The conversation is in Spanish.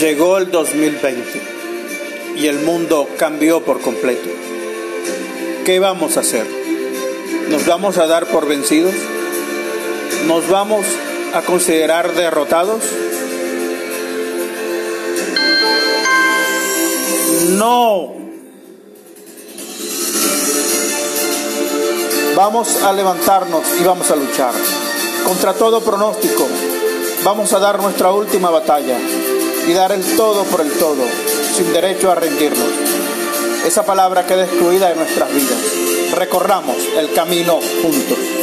Llegó el 2020 y el mundo cambió por completo. ¿Qué vamos a hacer? ¿Nos vamos a dar por vencidos? ¿Nos vamos a considerar derrotados? No. Vamos a levantarnos y vamos a luchar. Contra todo pronóstico, vamos a dar nuestra última batalla y dar el todo por el todo, sin derecho a rendirnos. Esa palabra queda excluida de nuestras vidas. Recorramos el camino juntos.